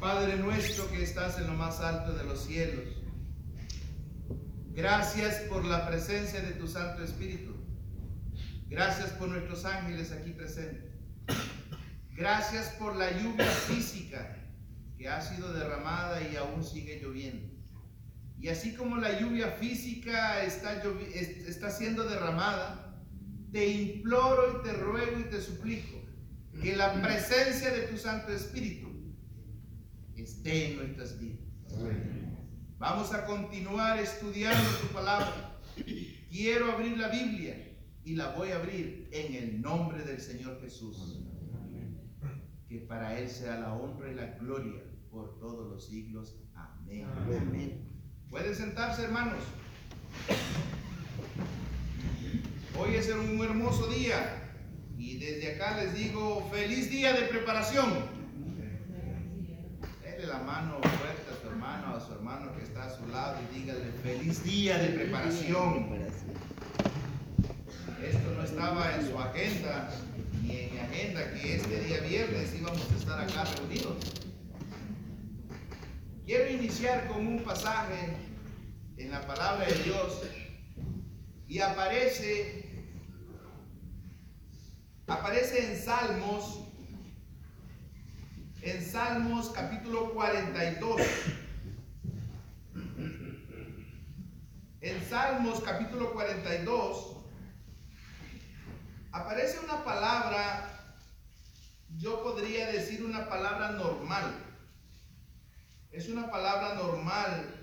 Padre nuestro que estás en lo más alto de los cielos, gracias por la presencia de tu Santo Espíritu. Gracias por nuestros ángeles aquí presentes. Gracias por la lluvia física que ha sido derramada y aún sigue lloviendo. Y así como la lluvia física está, siendo derramada, te imploro y te ruego y te suplico que la presencia de tu Santo Espíritu esté en nuestras vidas. Vamos a continuar estudiando tu palabra. Quiero abrir la Biblia y la voy a abrir en el nombre del Señor Jesús. Que para Él sea la honra y la gloria por todos los siglos. Amén. Amén. Pueden sentarse, hermanos. Hoy es un hermoso día y desde acá les digo feliz día de preparación. La mano fuerte a su hermano, a su hermano que está a su lado y dígale feliz día de preparación. Esto no estaba en su agenda ni en mi agenda que este día viernes íbamos a estar acá reunidos. Quiero iniciar con un pasaje en la palabra de Dios y aparece aparece en Salmos en Salmos capítulo 42 en Salmos capítulo 42 aparece una palabra yo podría decir una palabra normal es una palabra normal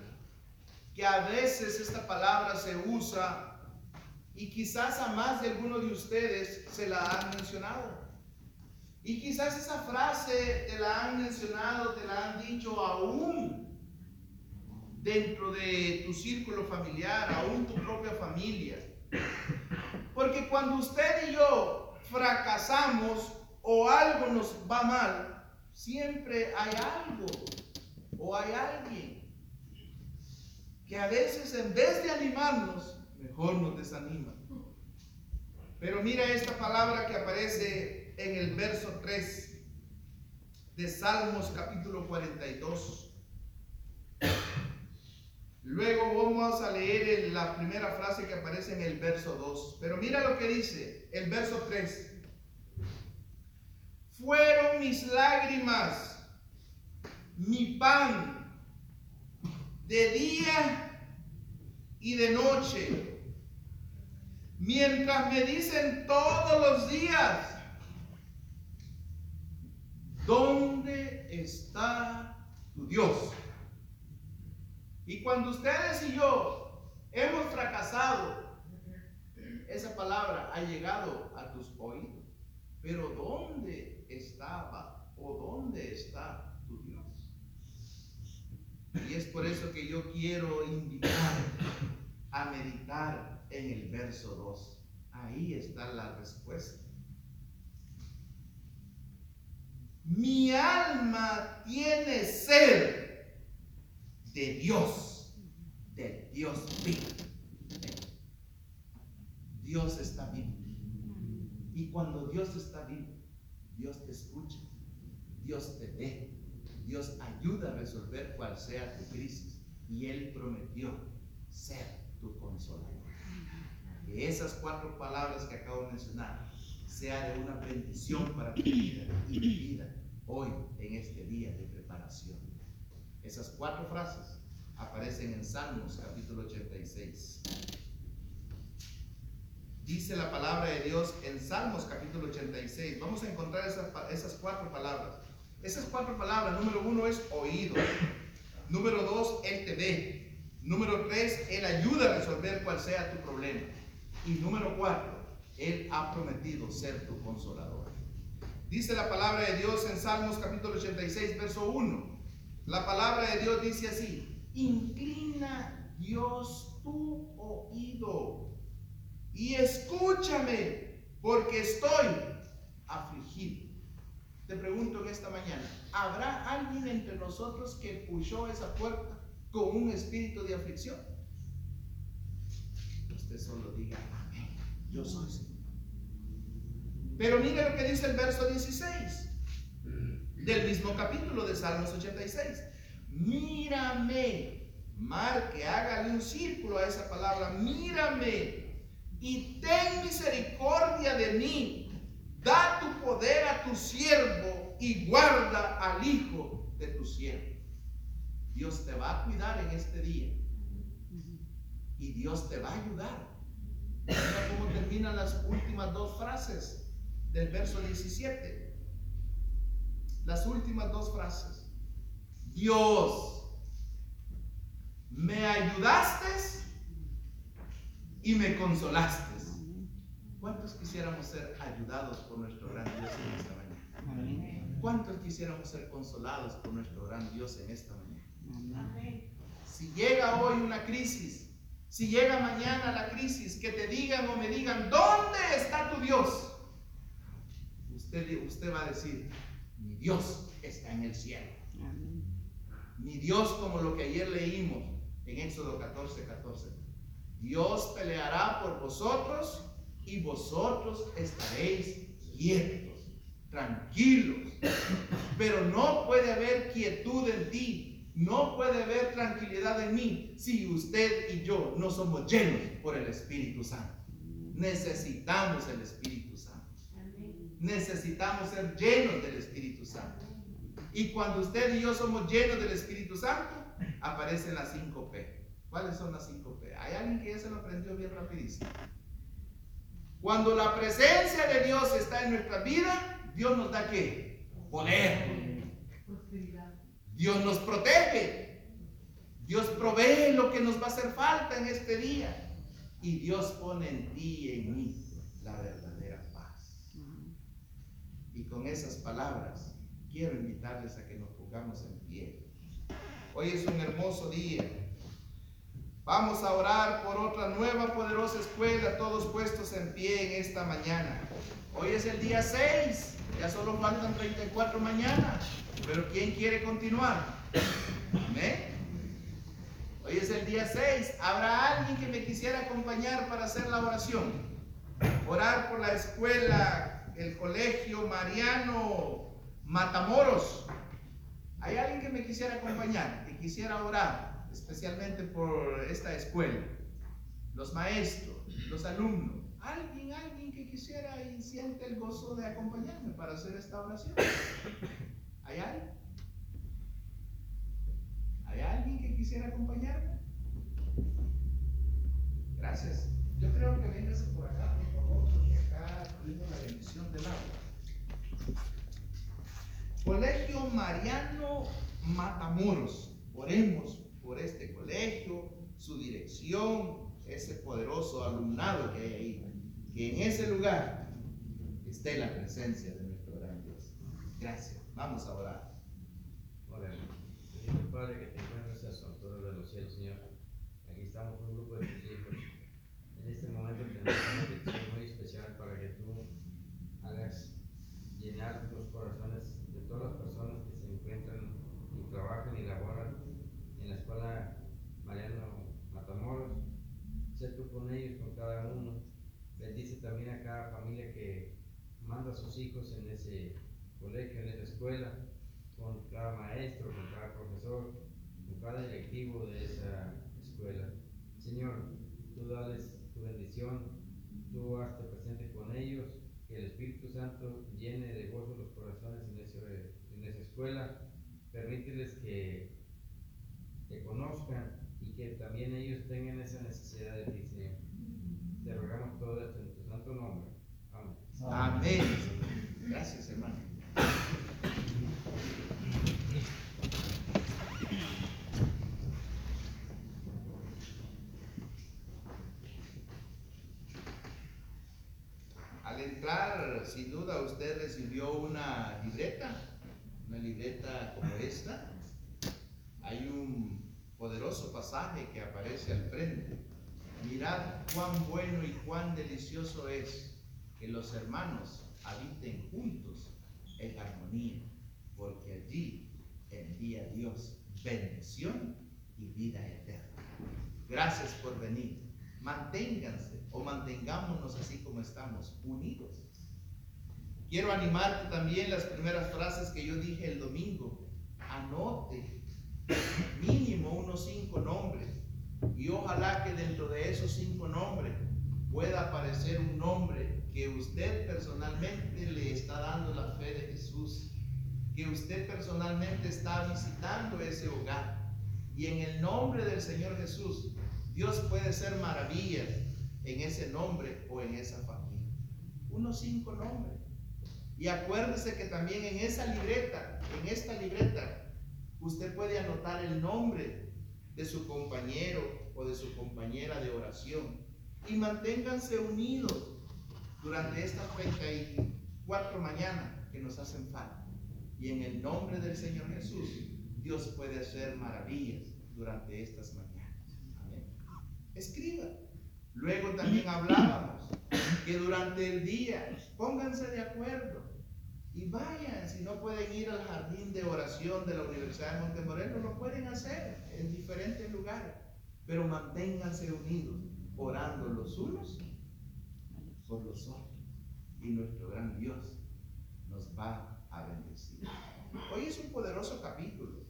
que a veces esta palabra se usa y quizás a más de alguno de ustedes se la han mencionado. Y quizás esa frase te la han mencionado, te la han dicho aún dentro de tu círculo familiar, aún tu propia familia. Porque cuando usted y yo fracasamos o algo nos va mal, siempre hay algo o hay alguien que a veces en vez de animarnos, mejor nos desanima. Pero mira esta palabra que aparece en el verso 3 de Salmos capítulo 42. Luego vamos a leer la primera frase que aparece en el verso 2. Pero mira lo que dice el verso 3. Fueron mis lágrimas mi pan de día y de noche. Mientras me dicen todos los días, ¿dónde está tu Dios? Y cuando ustedes y yo hemos fracasado, esa palabra ha llegado a tus oídos. Pero ¿dónde estaba o dónde está y es por eso que yo quiero invitar a meditar en el verso 2. Ahí está la respuesta. Mi alma tiene sed de Dios, de Dios vivo. Dios está vivo. Y cuando Dios está vivo, Dios te escucha, Dios te ve, Dios ayuda a resolver cual sea tu crisis. Y Él prometió ser tu consolador. Esas cuatro palabras que acabo de mencionar sea de una bendición para tu vida y mi vida hoy en este día de preparación. Esas cuatro frases aparecen en Salmos capítulo 86. Dice la palabra de Dios en Salmos capítulo 86. Vamos a encontrar esas, esas cuatro palabras. Esas cuatro palabras, número uno es oído. Número dos, Él te ve. Número tres, Él ayuda a resolver cual sea tu problema. Y número cuatro, Él ha prometido ser tu consolador. Dice la palabra de Dios en Salmos capítulo 86, verso 1. La palabra de Dios dice así, inclina Dios tu oído y escúchame porque estoy afligido. Te pregunto en esta mañana, ¿habrá alguien entre nosotros que puso esa puerta con un espíritu de aflicción? Usted solo diga, yo soy Pero mire lo que dice el verso 16. del mismo capítulo de Salmos 86. Mírame, marque, hágale un círculo a esa palabra, mírame y ten misericordia de mí. Da tu poder a tu siervo y guarda al hijo de tu siervo. Dios te va a cuidar en este día. Y Dios te va a ayudar. Mira cómo terminan las últimas dos frases del verso 17. Las últimas dos frases. Dios, me ayudaste y me consolaste. ¿Cuántos quisiéramos ser ayudados por nuestro gran Dios en esta mañana? ¿Cuántos quisiéramos ser consolados por nuestro gran Dios en esta mañana? Si llega hoy una crisis, si llega mañana la crisis, que te digan o me digan, ¿dónde está tu Dios? Usted, usted va a decir, mi Dios está en el cielo. Mi Dios como lo que ayer leímos en Éxodo 14, 14. Dios peleará por vosotros y vosotros estaréis quietos, tranquilos. Pero no puede haber quietud en ti, no puede haber tranquilidad en mí si usted y yo no somos llenos por el Espíritu Santo. Necesitamos el Espíritu Santo. Necesitamos ser llenos del Espíritu Santo. Y cuando usted y yo somos llenos del Espíritu Santo, aparecen las 5 P. ¿Cuáles son las 5 P? Hay alguien que ya se lo aprendió bien rapidísimo. Cuando la presencia de Dios está en nuestra vida, Dios nos da qué? Poder. Dios nos protege. Dios provee lo que nos va a hacer falta en este día. Y Dios pone en ti y en mí la verdadera paz. Y con esas palabras quiero invitarles a que nos pongamos en pie. Hoy es un hermoso día. Vamos a orar por otra nueva poderosa escuela, todos puestos en pie en esta mañana. Hoy es el día 6, ya solo faltan 34 mañanas, pero ¿quién quiere continuar? ¿Amén? Hoy es el día 6. ¿Habrá alguien que me quisiera acompañar para hacer la oración? Orar por la escuela, el colegio Mariano Matamoros. ¿Hay alguien que me quisiera acompañar, que quisiera orar? Especialmente por esta escuela, los maestros, los alumnos, alguien, alguien que quisiera y siente el gozo de acompañarme para hacer esta oración. ¿Hay alguien? ¿Hay alguien que quisiera acompañarme? Gracias. Yo creo que véngase por acá, por favor, porque acá tuvimos la bendición del agua. Colegio Mariano Matamoros. Oremos por este colegio, su dirección, ese poderoso alumnado que hay ahí. Que en ese lugar esté la presencia de nuestro gran Dios. Gracias. Vamos a orar. Oremos. Padre, que te encuentres a su altura de los cielos, Señor. Aquí estamos con un grupo de tus hijos. En este momento tenemos una petición muy especial para que tú hagas llenar los corazones de todas las personas que se encuentran y trabajan y laboran en la escuela Mariano Matamoros. Sé tú con ellos, con cada uno. Bendice también a cada familia que manda a sus hijos en ese colegio, en esa escuela, con cada maestro, con cada profesor, con cada directivo de esa escuela. Señor, tú dales tu bendición, tú hazte presente con ellos, que el Espíritu Santo llene de gozo los corazones en, en esa escuela. Permíteles que te conozcan y que también ellos tengan esa necesidad de ti. Te rogamos todo esto en tu santo nombre. Amén. Gracias, hermano. Al entrar, sin duda, usted recibió una libreta, una libreta como esta hay un poderoso pasaje que aparece al frente. Mirad cuán bueno y cuán delicioso es que los hermanos habiten juntos en armonía, porque allí envía Dios bendición y vida eterna. Gracias por venir. Manténganse o mantengámonos así como estamos, unidos. Quiero animarte también las primeras frases que yo dije el domingo. Anote mínimo unos cinco nombres. Y ojalá que dentro de esos cinco nombres pueda aparecer un nombre que usted personalmente le está dando la fe de Jesús. Que usted personalmente está visitando ese hogar. Y en el nombre del Señor Jesús, Dios puede hacer maravillas en ese nombre o en esa familia. Unos cinco nombres. Y acuérdese que también en esa libreta, en esta libreta, usted puede anotar el nombre de su compañero o de su compañera de oración. Y manténganse unidos durante estas 34 mañanas que nos hacen falta. Y en el nombre del Señor Jesús, Dios puede hacer maravillas durante estas mañanas. Amén. Escriba. Luego también hablábamos que durante el día pónganse de acuerdo y vayan, si no pueden ir al jardín de oración de la Universidad de Montemoreno, lo pueden hacer en diferentes lugares, pero manténganse unidos, orando los unos por los otros. Y nuestro gran Dios nos va a bendecir. Hoy es un poderoso capítulo.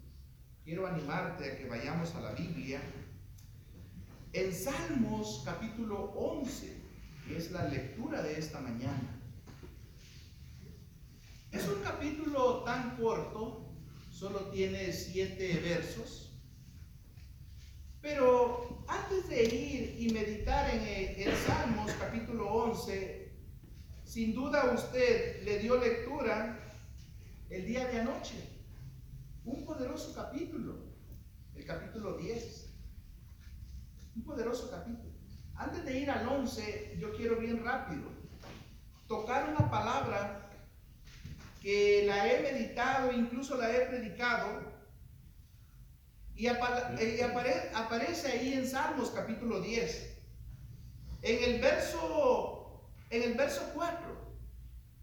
Quiero animarte a que vayamos a la Biblia. En Salmos capítulo 11, que es la lectura de esta mañana. Es un capítulo tan corto, solo tiene siete versos, pero antes de ir y meditar en el, Salmos capítulo 11, sin duda usted le dio lectura el día de anoche. Un poderoso capítulo, el capítulo 10. Un poderoso capítulo. Antes de ir al 11, yo quiero bien rápido tocar una palabra que la he meditado, incluso la he predicado, y, aparece ahí en Salmos capítulo 10. En el verso, en el verso 4,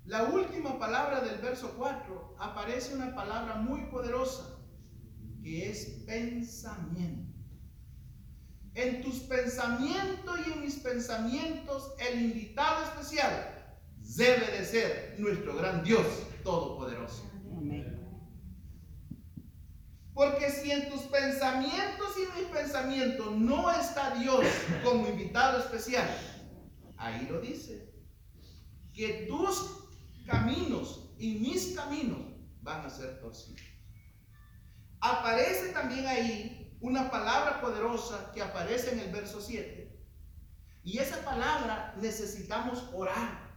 la última palabra del verso 4, aparece una palabra muy poderosa, que es pensamiento. En tus pensamientos y en mis pensamientos, el invitado especial debe de ser nuestro gran Dios Todopoderoso. Porque si en tus pensamientos y mis pensamientos no está Dios como invitado especial, ahí lo dice, que tus caminos y mis caminos van a ser torcidos. Aparece también ahí una palabra poderosa que aparece en el verso 7. Y esa palabra necesitamos orar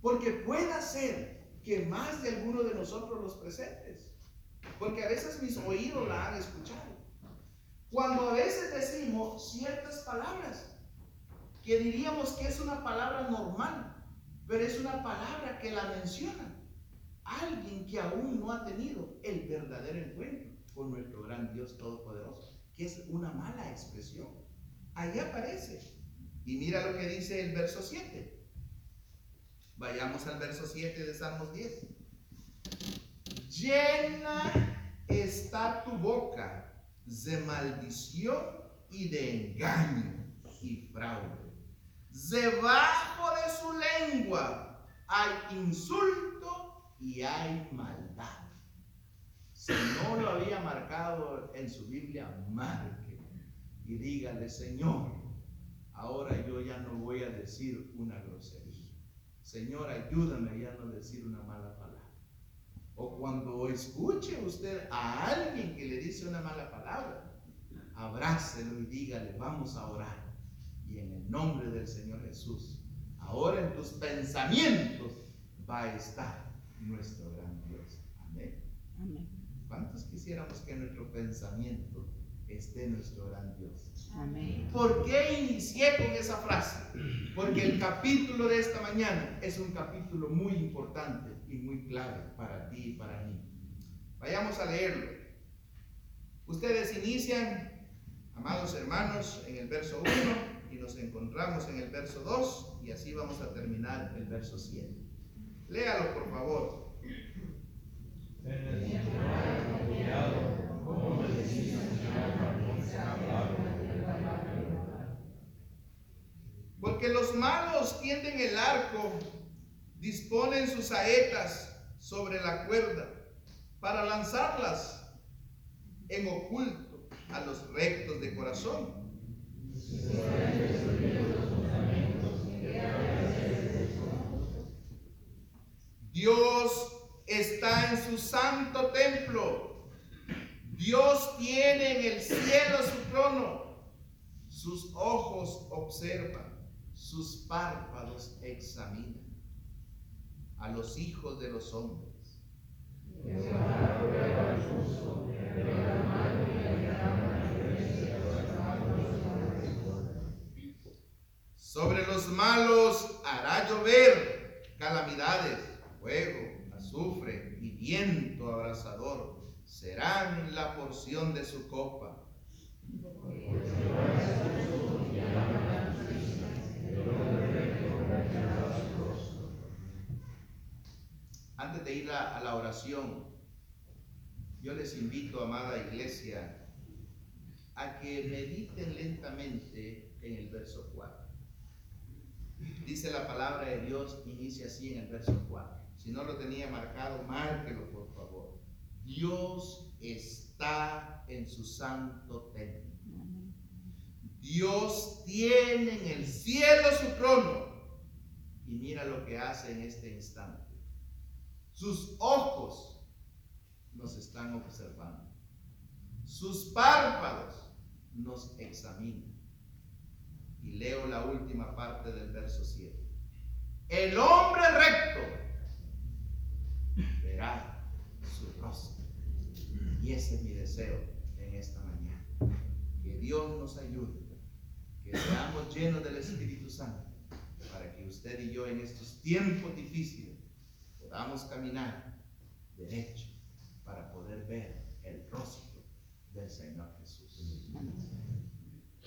porque pueda ser que más de alguno de nosotros los presentes. Porque a veces mis oídos la han escuchado. Cuando a veces decimos ciertas palabras que diríamos que es una palabra normal, pero es una palabra que la menciona alguien que aún no ha tenido el verdadero encuentro con nuestro gran Dios Todopoderoso, que es una mala expresión. Ahí aparece. Y mira lo que dice el verso 7. Vayamos al verso 7 de Salmos 10. Llena está tu boca de maldición y de engaño y fraude. Debajo de su lengua hay insulto y hay maldad. Si no lo había marcado en su Biblia, marque y dígale, Señor, ahora yo ya no voy a decir una grosería. Señor, ayúdame ya no decir una mala palabra. O cuando escuche usted a alguien que le dice una mala palabra, abrácelo y dígale, vamos a orar. Y en el nombre del Señor Jesús, ahora en tus pensamientos va a estar nuestro gran Dios. Amén. Amén. ¿Cuántos quisiéramos que nuestro pensamiento esté nuestro gran Dios. Amén. ¿Por qué inicié con esa frase? Porque el capítulo de esta mañana es un capítulo muy importante y muy clave para ti y para mí. Vayamos a leerlo. Ustedes inician, amados hermanos, en el verso 1 y nos encontramos en el verso 2 y así vamos a terminar el verso 7. Léalo, por favor. Porque los malos tienden el arco disponen sus saetas sobre la cuerda para lanzarlas en oculto a los rectos de corazón. Dios está en su santo templo. Dios tiene en el cielo su trono. Sus ojos observan, sus párpados examinan a los hijos de los hombres. Sobre los malos hará llover calamidades, fuego, azufre y viento abrasador. Serán la porción de su copa. De ir a, a la oración, yo les invito, amada iglesia, a que mediten lentamente en el verso 4. Dice la palabra de Dios, inicia así en el verso 4. Si no lo tenía marcado, márquelo por favor. Dios está en su santo templo. Dios tiene en el cielo su trono. Y mira lo que hace en este instante. Sus ojos nos están observando. Sus párpados nos examinan. Y leo la última parte del verso 7. El hombre recto verá su rostro. Y ese es mi deseo en esta mañana. Que Dios nos ayude. Que seamos llenos del Espíritu Santo. Para que usted y yo en estos tiempos difíciles podamos caminar derecho para poder ver el rostro del Señor Jesús.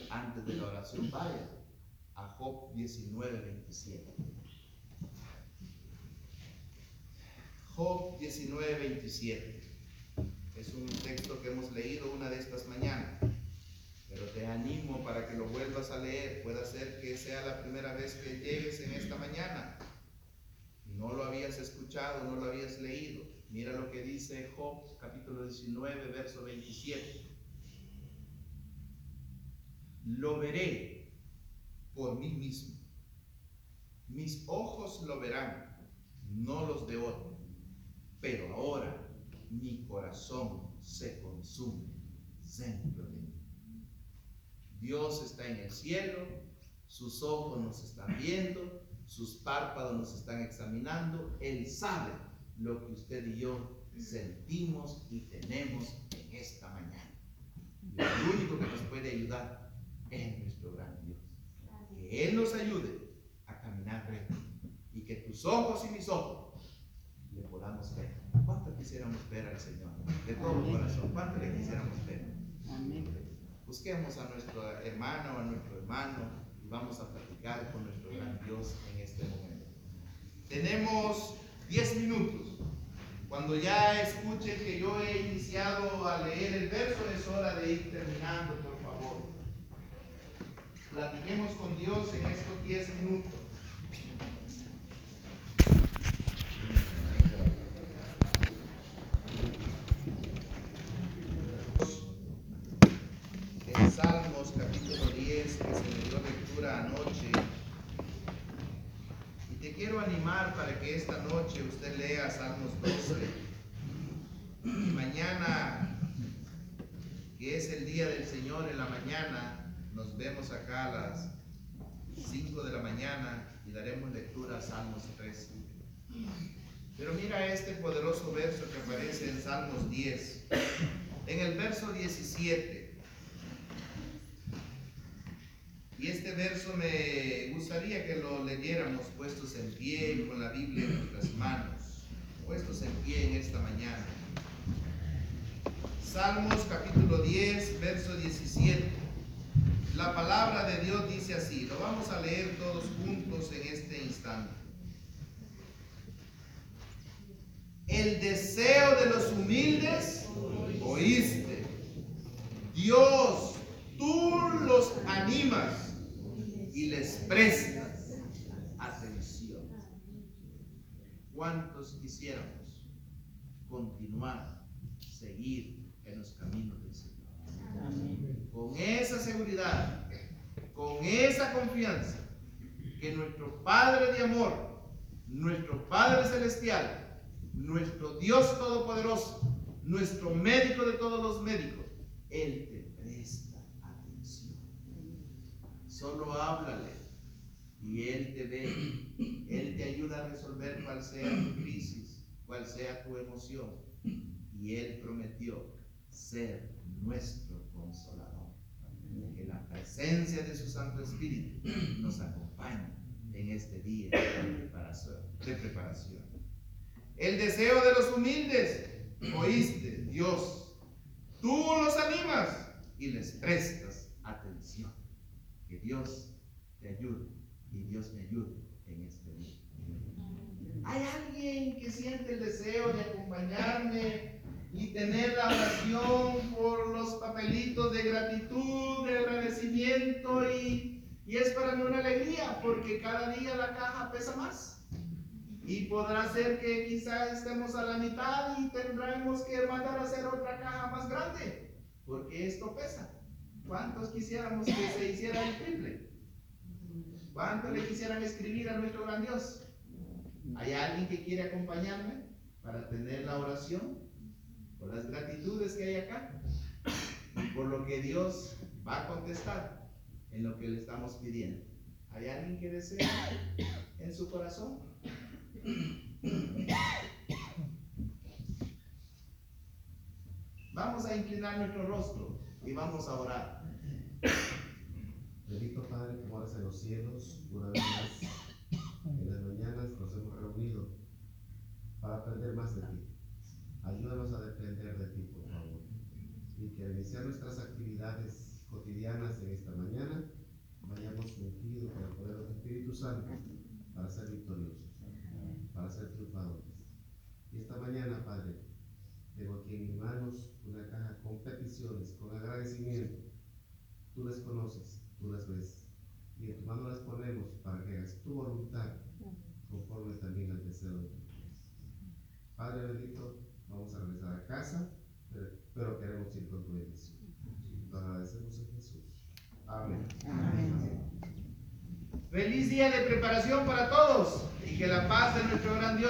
Antes de la oración, vaya a Job 19, 27. Job 19, 27. Es un texto que hemos leído una de estas mañanas, pero te animo para que lo vuelvas a leer. Puede ser que sea la primera vez que llegues en esta mañana no lo habías escuchado, no lo habías leído. Mira lo que dice Job capítulo 19, verso 27. Lo veré por mí mismo. Mis ojos lo verán, no los de otro. Pero ahora mi corazón se consume dentro. Dios está en el cielo, sus ojos nos están viendo, sus párpados nos están examinando. Él sabe lo que usted y yo sentimos y tenemos en esta mañana. Y el único que nos puede ayudar es nuestro gran Dios. Que Él nos ayude a caminar recto y que tus ojos y mis ojos le podamos ver. ¿Cuánto quisiéramos ver al Señor? De todo corazón. ¿Cuánto le quisiéramos ver? Busquemos a nuestro hermano o a nuestro hermano vamos a platicar con nuestro gran Dios en este momento. Tenemos 10 minutos. Cuando ya escuchen que yo he iniciado a leer el verso, es hora de ir terminando, por favor. Platiquemos con Dios en estos 10 minutos. En Salmos capítulo 10, que se me dio lectura anoche. Y te quiero animar para que esta noche usted lea Salmos 12. Y mañana, que es el día del Señor en la mañana, nos vemos acá a las 5 de la mañana y daremos lectura a Salmos 13. Pero mira este poderoso verso que aparece en Salmos 10. En el verso 17. Y este verso me gustaría que lo leyéramos puestos en pie con la Biblia en nuestras manos, puestos en pie en esta mañana. Salmos capítulo 10, verso 17. La palabra de Dios dice así, lo vamos a leer todos juntos en este instante. El deseo de los humildes oíste. Dios, tú los animas y les prestas atención. ¿Cuántos quisiéramos continuar, seguir en los caminos del Señor? Con esa seguridad, con esa confianza, que nuestro Padre de amor, nuestro Padre celestial, nuestro Dios todopoderoso, nuestro médico de todos los médicos, Él te presta atención. Solo háblale y Él te ve, Él te ayuda a resolver cual sea tu crisis, cual sea tu emoción. Y Él prometió ser nuestro consolador. Que la presencia de su Santo Espíritu nos acompañe en este día de preparación. El deseo de los humildes, oíste, Dios, tú los animas y les prestas atención. Que Dios te ayude y Dios me ayude en este día. ¿Hay alguien que siente el deseo de acompañarme y tener la oración por los papelitos de gratitud, de agradecimiento y, y es para mí una alegría porque cada día la caja pesa más? Y podrá ser que quizás estemos a la mitad y tendremos que mandar a hacer otra caja más grande, porque esto pesa. ¿Cuántos quisiéramos que se hiciera el triple? ¿Cuántos le quisieran escribir a nuestro gran Dios? ¿Hay alguien que quiere acompañarme para tener la oración? Por las gratitudes que hay acá. Y por lo que Dios va a contestar en lo que le estamos pidiendo. ¿Hay alguien que desea en su corazón? Vamos a inclinar nuestro rostro y vamos a orar. Bendito Padre que moras en los cielos, una vez más en las mañanas nos hemos reunido para aprender más de ti. Ayúdanos depender de ti, por favor. Y que al iniciar nuestras actividades cotidianas en esta mañana, vayamos ungidos con el poder del Espíritu Santo para ser victoriosos, para ser triunfadores. Y esta mañana, Padre, tengo aquí en mis manos una caja con peticiones, con agradecimiento. Tú les conoces, tú las ves. Y en tu mano las ponemos para que hagas tu voluntad conforme también al deseo de tu. Padre bendito, vamos a regresar a casa, pero, queremos ir con tu bendición. Lo agradecemos en Jesús. Amén. Feliz día de preparación para todos y que la paz de nuestro gran Dios